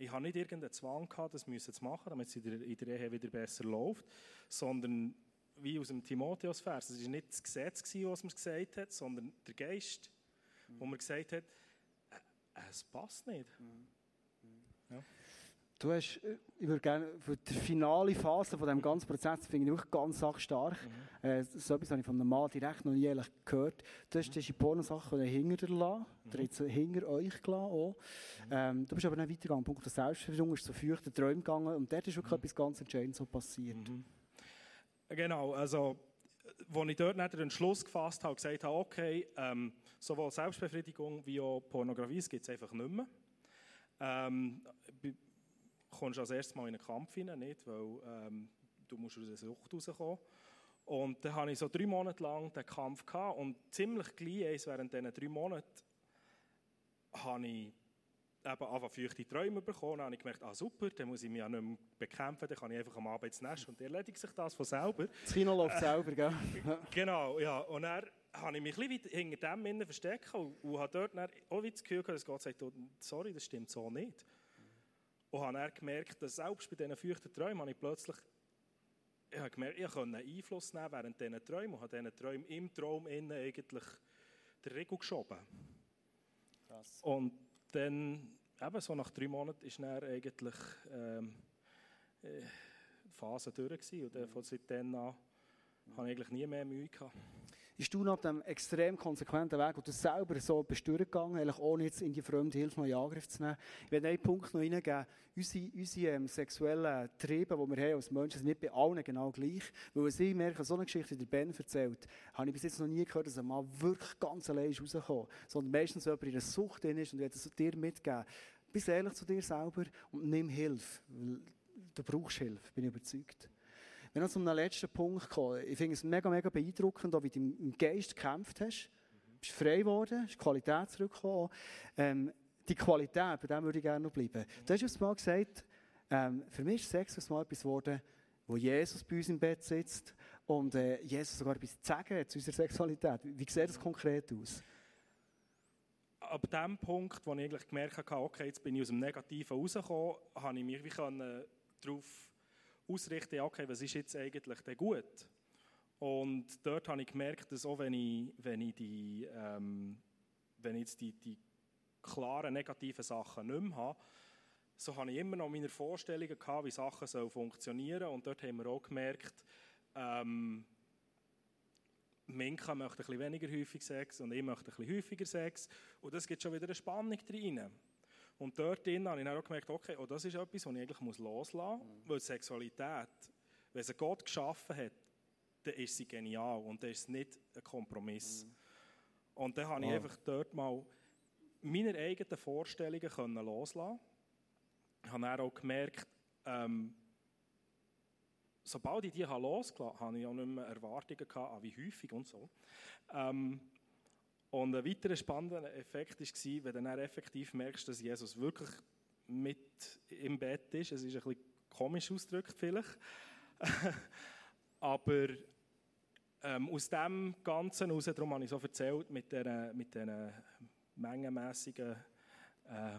Ich habe nicht irgendeinen Zwang gehabt, das müssen zu machen, damit es in der, in der Ehe wieder besser läuft, sondern wie aus dem Timotheus-Vers. Es war nicht das Gesetz, was mir gesagt hat, sondern der Geist, mhm. wo mir gesagt hat, äh, es passt nicht. Mhm. Ja. Du hast, äh, ich würde gerne, für die finale Phase von diesem ganzen Prozess finde ich auch ganz stark. Mhm. Äh, so etwas habe ich von einem Mann direkt noch nie ehrlich gehört. Du hast mhm. die Pornosachen hinter dir lassen, mhm. der jetzt hinter euch gelassen auch. Mhm. Ähm, du bist aber nicht weitergegangen. Punkt der Selbstverfügung ist zu feuchten Träumen gegangen und dort ist wirklich mhm. etwas ganz Entscheidendes so passiert. Mhm. Genau, also wo ich dort dann den Entschluss gefasst habe, gesagt habe, okay, ähm, sowohl Selbstbefriedigung wie auch Pornografie gibt es einfach nicht mehr. Ähm, du kommst als erstes Mal in einen Kampf hinein, nicht, weil ähm, du musst aus der Sucht rauskommen. Und dann hatte ich so drei Monate lang den Kampf gehabt und ziemlich gleich während diesen drei Monaten habe ich eben einfach feuchte Träume bekommen. Dann habe ich gemerkt, ah super, dann muss ich mich ja nicht mehr bekämpfen, dann kann ich einfach am Abend ins Nest und erledigt sich das von selber. Das Kino läuft äh, selber, gell? genau, ja. Und dann habe ich mich ein bisschen hinter dem versteckt und, und habe dort dann auch das Gefühl gehabt, dass Gott sagt, sorry, das stimmt so nicht. Und habe dann gemerkt, dass selbst bei diesen feuchten Träumen habe ich plötzlich ich habe gemerkt, ich konnte Einfluss nehmen während diesen Träumen und habe diesen Träumen im Traum innen eigentlich den Regel geschoben. Krass. Und dann, eben so nach drei Monaten, ist dann eigentlich ähm, äh, die Phase durch gewesen. und dann, von seitdem an habe ich eigentlich nie mehr Mühe gehabt bist du nach dem extrem konsequenten Weg, wo du selber so bist durchgegangen, eigentlich ohne jetzt in die fremde Hilfe noch in Angriff zu nehmen. Ich werde einen Punkt noch reingeben. Unsere, unsere ähm, sexuellen Triebe, die wir haben als Menschen, sind nicht bei allen genau gleich. Weil wenn ich merke, so eine Geschichte, die Ben erzählt, habe ich bis jetzt noch nie gehört, dass ein Mann wirklich ganz allein ist rausgekommen. Sondern meistens jemand in einer Sucht drin ist und wird es dir mitgeben. Bist ehrlich zu dir selber und nimm Hilfe. Du brauchst Hilfe, bin ich überzeugt. Wenn wir zu einem letzten Punkt kommen, ich finde es mega, mega beeindruckend, wie du im Geist gekämpft hast. Du bist frei geworden, hast Qualität zurückgekommen. Ähm, die Qualität, bei dem würde ich gerne noch bleiben. Du hast mal gesagt, ähm, für mich ist Sex mal etwas geworden, wo Jesus bei uns im Bett sitzt und äh, Jesus sogar etwas zu sagen hat zu unserer Sexualität. Wie, wie sieht das konkret aus? Ab dem Punkt, wo ich eigentlich gemerkt habe, okay, jetzt bin ich aus dem Negativen rausgekommen, habe ich mich wie darauf ausrichten, okay, was ist jetzt eigentlich denn gut? Und dort habe ich gemerkt, dass auch wenn ich, wenn ich, die, ähm, wenn ich jetzt die, die klaren negativen Sachen nicht mehr habe, so habe ich immer noch meine Vorstellungen gehabt, wie Sachen so funktionieren Und dort haben wir auch gemerkt, ähm, Minka möchte ein bisschen weniger häufig Sex und ich möchte ein bisschen häufiger Sex. Und das gibt schon wieder eine Spannung drin. Und dort drin habe ich dann auch gemerkt, okay, oh, das ist etwas, was ich eigentlich loslassen muss. Mhm. Weil Sexualität, wenn sie Gott geschaffen hat, dann ist sie genial und dann ist es nicht ein Kompromiss. Mhm. Und dann habe ich einfach dort mal meine eigenen Vorstellungen können loslassen. Ich habe dann auch gemerkt, ähm, sobald ich die losgelassen habe, habe ich auch nicht mehr Erwartungen gehabt, wie häufig und so. Ähm, und ein weiterer spannender Effekt war, wenn du dann effektiv merkst, dass Jesus wirklich mit im Bett ist. Es ist ein bisschen komisch ausgedrückt vielleicht. Aber ähm, aus dem Ganzen heraus, darum habe ich so erzählt, mit diesen mit mengenmässigen äh,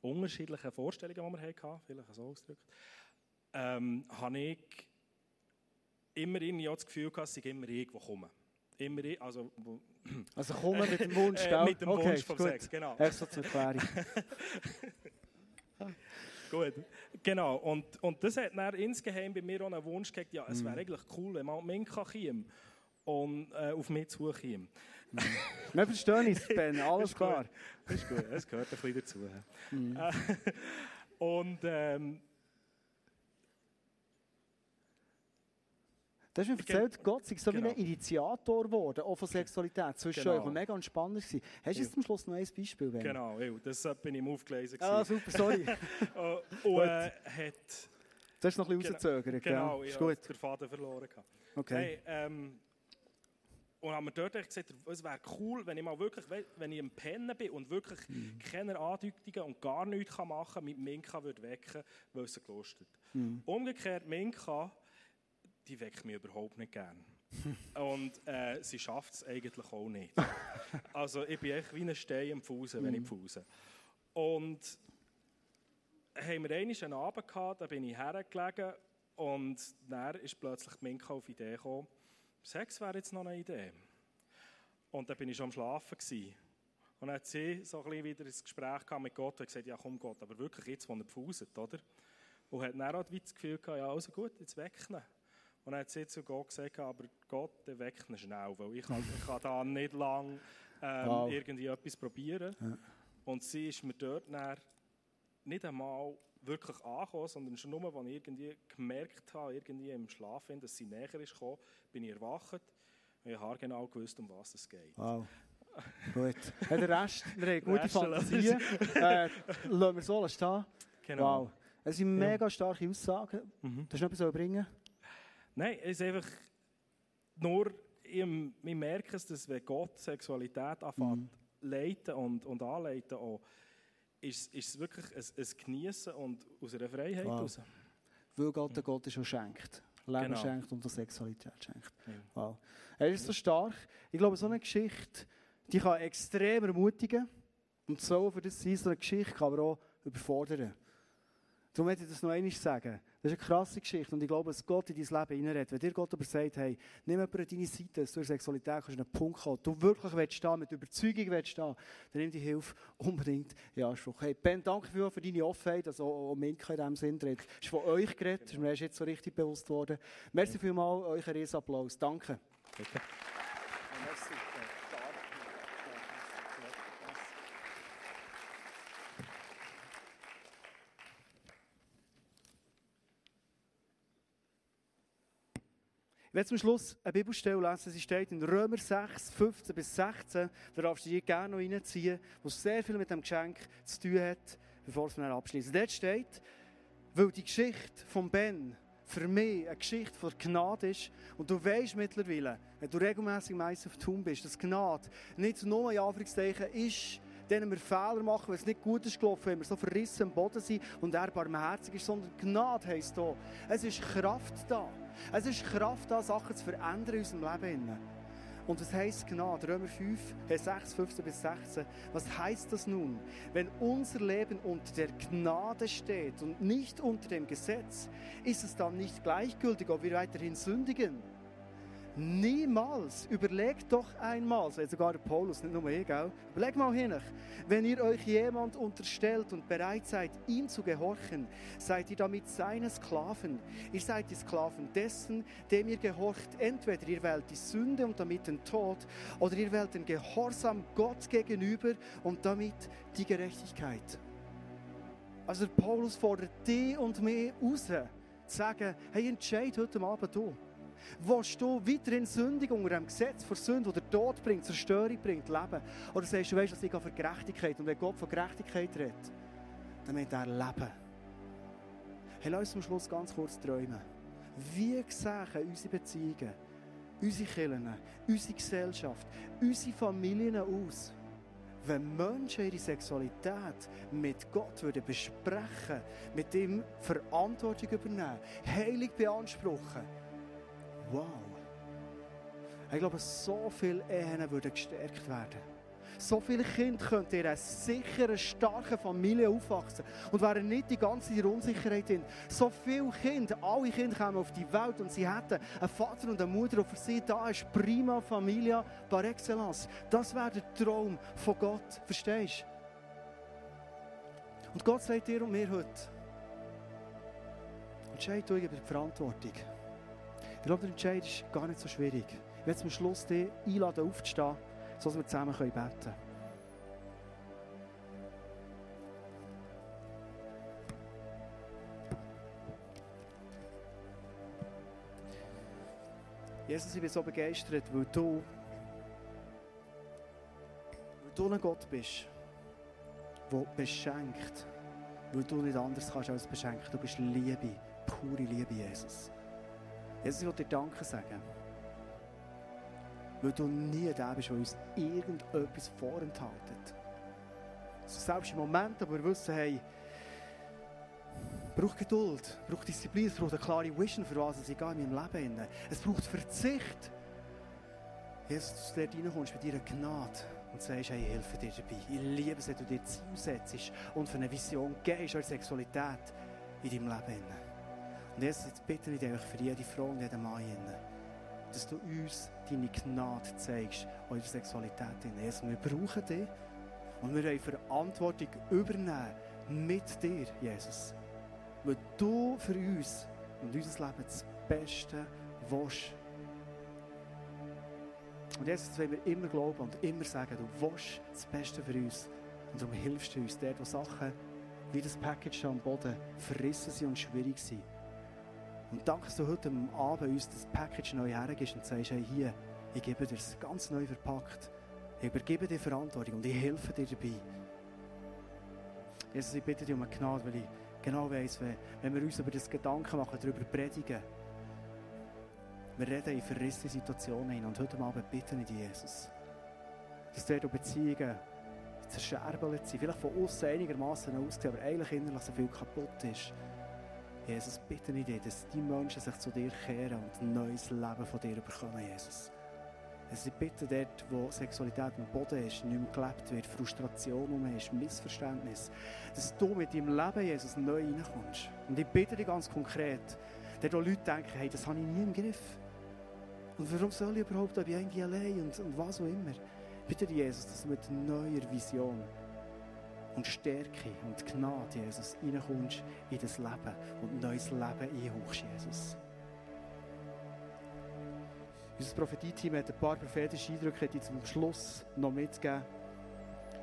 unterschiedlichen Vorstellungen, die wir hatten, vielleicht so ausgedrückt, ähm, habe ich immer irgendwie das Gefühl gehabt, dass ich immer irgendwo komme. Immer, also, also kommen mit dem Wunsch, äh, mit dem okay, Wunsch vom gut. Sex, genau. Erst so zur Erklärung. gut, genau. Und, und das hat dann insgeheim bei mir auch einen Wunsch gegeben, ja, es wäre mm. eigentlich cool, wenn man Minka käme und äh, auf mich zukäme. Mm. Wir verstehen uns, Ben, alles klar. Ist gut, es gehört ein bisschen dazu. Mm. und ähm, Du hast mir erzählt, Gott sei so genau. wie ein Initiator geworden, auch von Sexualität zwischen genau. was mega spannend war. Hast du jetzt zum Schluss noch ein Beispiel? Ben? Genau, das bin ich im Aufgelesen. Ah, super, sorry. und äh, hat... Du hast noch ein bisschen genau, rausgezögert, Genau, ist gut. den Faden verloren. Okay. Hey, ähm, und haben wir dort gesagt, es wäre cool, wenn ich mal wirklich, wenn ich im Pennen bin und wirklich mm. keine Andeutungen und gar nichts machen kann, mit Minka würde wecken, weil es gelostet. Mm. Umgekehrt, Minka die weckt mich überhaupt nicht gern. Und äh, sie schafft es eigentlich auch nicht. Also ich bin echt wie ein Stein am Fusen, wenn ich mhm. pfuse. Und haben wir einmal einen Abend gehabt, da bin ich hergelegen und dann ist plötzlich Minka auf die Idee gekommen, Sex wäre jetzt noch eine Idee. Und dann bin ich schon am Schlafen gewesen. Und dann hat sie so ein bisschen wieder ins Gespräch mit Gott und gesagt, ja komm Gott, aber wirklich jetzt, wo er pfuset, oder? Und hat dann auch das Gefühl gehabt, ja also gut, jetzt wecken. Und dann hat sie zu Gott gesagt, aber Gott, der weckt ihn schnell, weil ich kann, ich kann da nicht lange ähm, irgendwie etwas probieren. Ja. Und sie ist mir dort nicht einmal wirklich angekommen, sondern schon nur, als ich irgendwie gemerkt habe, irgendwie im Schlaf, dass sie näher ist gekommen, bin ich erwacht und ich habe genau gewusst, um was es geht. Wow. Gut. Ja, der Rest, wir haben gute Fantasie. äh, lassen wir so stehen. Genau. Wow. Es sind mega starke Aussagen. Mhm. Das du noch etwas bringen? Nein, es ist einfach nur, ich, ich merke es, dass wenn Gott Sexualität anfängt, leiten und, und anleiten, auch, ist, ist es wirklich ein, ein Genießen und aus einer Freiheit Wow. raus. Weil Gott der Gott ist, der schenkt. Leben Genau. schenkt und der Sexualität schenkt. Ja. Wow. Er ist so stark. Ich glaube, so eine Geschichte, die kann extrem ermutigen. Und so für das sein, so eine Geschichte kann aber auch überfordern. Darum möchte ich das noch einmal sagen. Das ist eine krasse Geschichte und ich glaube, dass Gott in dein Leben hineinredet. Wenn dir Gott aber sagt, hey, nimm jemanden an deine Seite, dass du in Sexualität kannst an einen Punkt kommen, du wirklich willst stehen, mit Überzeugung willst stehen, dann nimm die Hilfe unbedingt in Anspruch. Hey, Ben, danke vielmals für deine Offenheit, also auch Minka in diesem Sinn redet. ist von euch geredet, das ist mir erst jetzt so richtig bewusst worden. Merci vielmals, euch einen Applaus. Danke. Bitte. Ich werde zum Schluss eine Bibelstelle lesen. Sie steht in Römer 6, 15 bis 16. Da darfst du die gerne noch reinziehen, wo sehr viel mit dem Geschenk zu tun hat, bevor wir abschließen. Dort steht, weil die Geschichte von Ben für mich eine Geschichte von Gnade ist und du weißt mittlerweile, wenn du regelmäßig meist auf Tun bist, dass Gnade nicht nur in Anführungszeichen ist, denen wir Fehler machen, weil es nicht gut ist gelaufen, wenn wir so verrissen am Boden sind und er barmherzig ist, sondern Gnade heisst hier, es ist Kraft da. Es ist Kraft da, Sachen zu verändern in unserem Leben. Und was heisst Gnade? Römer 5, äh 6, 15 bis 16. Was heißt das nun? Wenn unser Leben unter der Gnade steht und nicht unter dem Gesetz, ist es dann nicht gleichgültig, ob wir weiterhin sündigen? Niemals. Überlegt doch einmal, sagt sogar der Paulus, nicht nur ich, gell? Überlegt mal hin. Wenn ihr euch jemand unterstellt und bereit seid, ihm zu gehorchen, seid ihr damit seine Sklaven. Ihr seid die Sklaven dessen, dem ihr gehorcht. Entweder ihr wählt die Sünde und damit den Tod, oder ihr wählt den Gehorsam Gott gegenüber und damit die Gerechtigkeit. Also Paulus fordert dich und mich raus, zu sagen, hey, entscheid heute Abend du. Willst du weiterhin sündig unter dem Gesetz vor Sünde, das Tod bringt, Zerstörung bringt, Leben? Oder sagst du, weißt, dass ich gehe für Gerechtigkeit und wenn Gott von Gerechtigkeit redet, dann meint er Leben. Hey, lass uns zum Schluss ganz kurz träumen. Wie sehen unsere Beziehungen, unsere Kirchen, unsere Gesellschaft, unsere Familien aus, wenn Menschen ihre Sexualität mit Gott würden besprechen, mit ihm Verantwortung übernehmen, heilig beanspruchen? Wow. Ich glaube, so viele Ehen würden gestärkt werden. So viele Kinder könnten in einer sicheren, starken Familie aufwachsen und wären nicht die ganze Unsicherheit drin. So viele Kinder, alle Kinder kommen auf die Welt und sie hätten einen Vater und eine Mutter, und für sie da ist prima Familia par excellence. Das wäre der Traum von Gott. Verstehst du? Und Gott sagt dir und mir heute, entscheid du über die Verantwortung. Ich glaube, der Entscheid ist gar nicht so schwierig. Ich werde zum Schluss dich einladen, aufzustehen, sodass wir zusammen beten können. Jesus, ich bin so begeistert, weil du, weil du ein Gott bist, der beschenkt, weil du nicht anders kannst als beschenken. Du bist Liebe, pure Liebe, Jesus. Jesus, ich will dir Danke sagen. Weil du nie der bist, der uns irgendetwas vorenthaltet. Also selbst im Moment, wo wir wissen, hey, braucht Geduld, braucht Disziplin, es braucht eine klare Vision, für was ich gehe in meinem Leben. rein. Es braucht Verzicht. Jesus, dass du reinkommst mit deiner Gnade und sagst, hey, ich helfe dir dabei. Ich liebe es, wenn du dir Ziel setzt und für eine Vision gehst, an Sexualität in deinem Leben. Und jetzt bitte ich dich für jede Frau und jeden Mann, dass du uns deine Gnade zeigst unserer Sexualität. Jesus, wir brauchen dich und wir wollen Verantwortung übernehmen mit dir, Jesus. Weil du für uns und unser Leben das Beste willst. Und Jesus, das wollen wir immer glauben und immer sagen, du willst das Beste für uns. Und darum hilfst du uns dort, wo Sachen wie das Package am Boden, verrissen sind und schwierig sind. Und danke, dass du heute Abend uns das Package neu hergibst und sagst, hey, hier, ich gebe dir es ganz neu verpackt. Ich übergebe dir Verantwortung und ich helfe dir dabei. Jesus, ich bitte dich um eine Gnade, weil ich genau weiss, wenn, wenn wir uns über das Gedanken machen, darüber predigen, wir reden in verrissene Situationen hin. Und heute Abend bitte ich dich, Jesus, dass dort Beziehungen zerscherbelt sind, vielleicht von außen einigermaßen aussehen, aber eigentlich innerlich so viel kaputt ist. Jesus, bitte ich dich, dass die Menschen sich zu dir kehren und ein neues Leben von dir bekommen, Jesus. Also ich bitte dort, wo Sexualität am Boden ist, nicht mehr gelebt wird, Frustration um ist, Missverständnis, dass du mit deinem Leben, Jesus, neu reinkommst. Und ich bitte dich ganz konkret, dort wo Leute denken, hey, das habe ich nie im Griff. Und warum soll ich überhaupt, ob ich irgendwie allein und, und was auch immer. Bitte dich, Jesus, dass du mit neuer Vision und Stärke und Gnade, Jesus, reinkommst in das Leben und neues Leben einhauchst, Jesus. Unser Prophetie-Team hat ein paar prophetische Eindrücke, die zum Schluss noch mitgeben.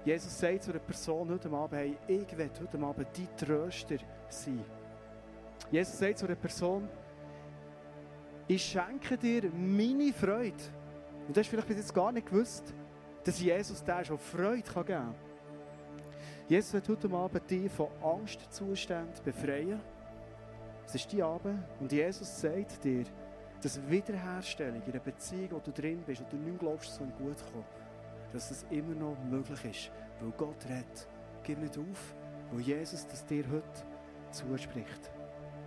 Jesus sagt zu einer Person heute Abend, hey, ich will heute Abend dein Tröster sein. Jesus sagt zu einer Person, ich schenke dir meine Freude. Und du hast vielleicht bis jetzt gar nicht gewusst, dass Jesus dir schon Freude geben kann. Jesus wird heute Abend dich von Angstzuständen befreien. Es ist die Abend und Jesus sagt dir, dass Wiederherstellung in einer Beziehung, wo du drin bist und du nicht glaubst, es soll gut kommen, dass es immer noch möglich ist, weil Gott redet. Gib nicht auf, weil Jesus das dir heute zuspricht.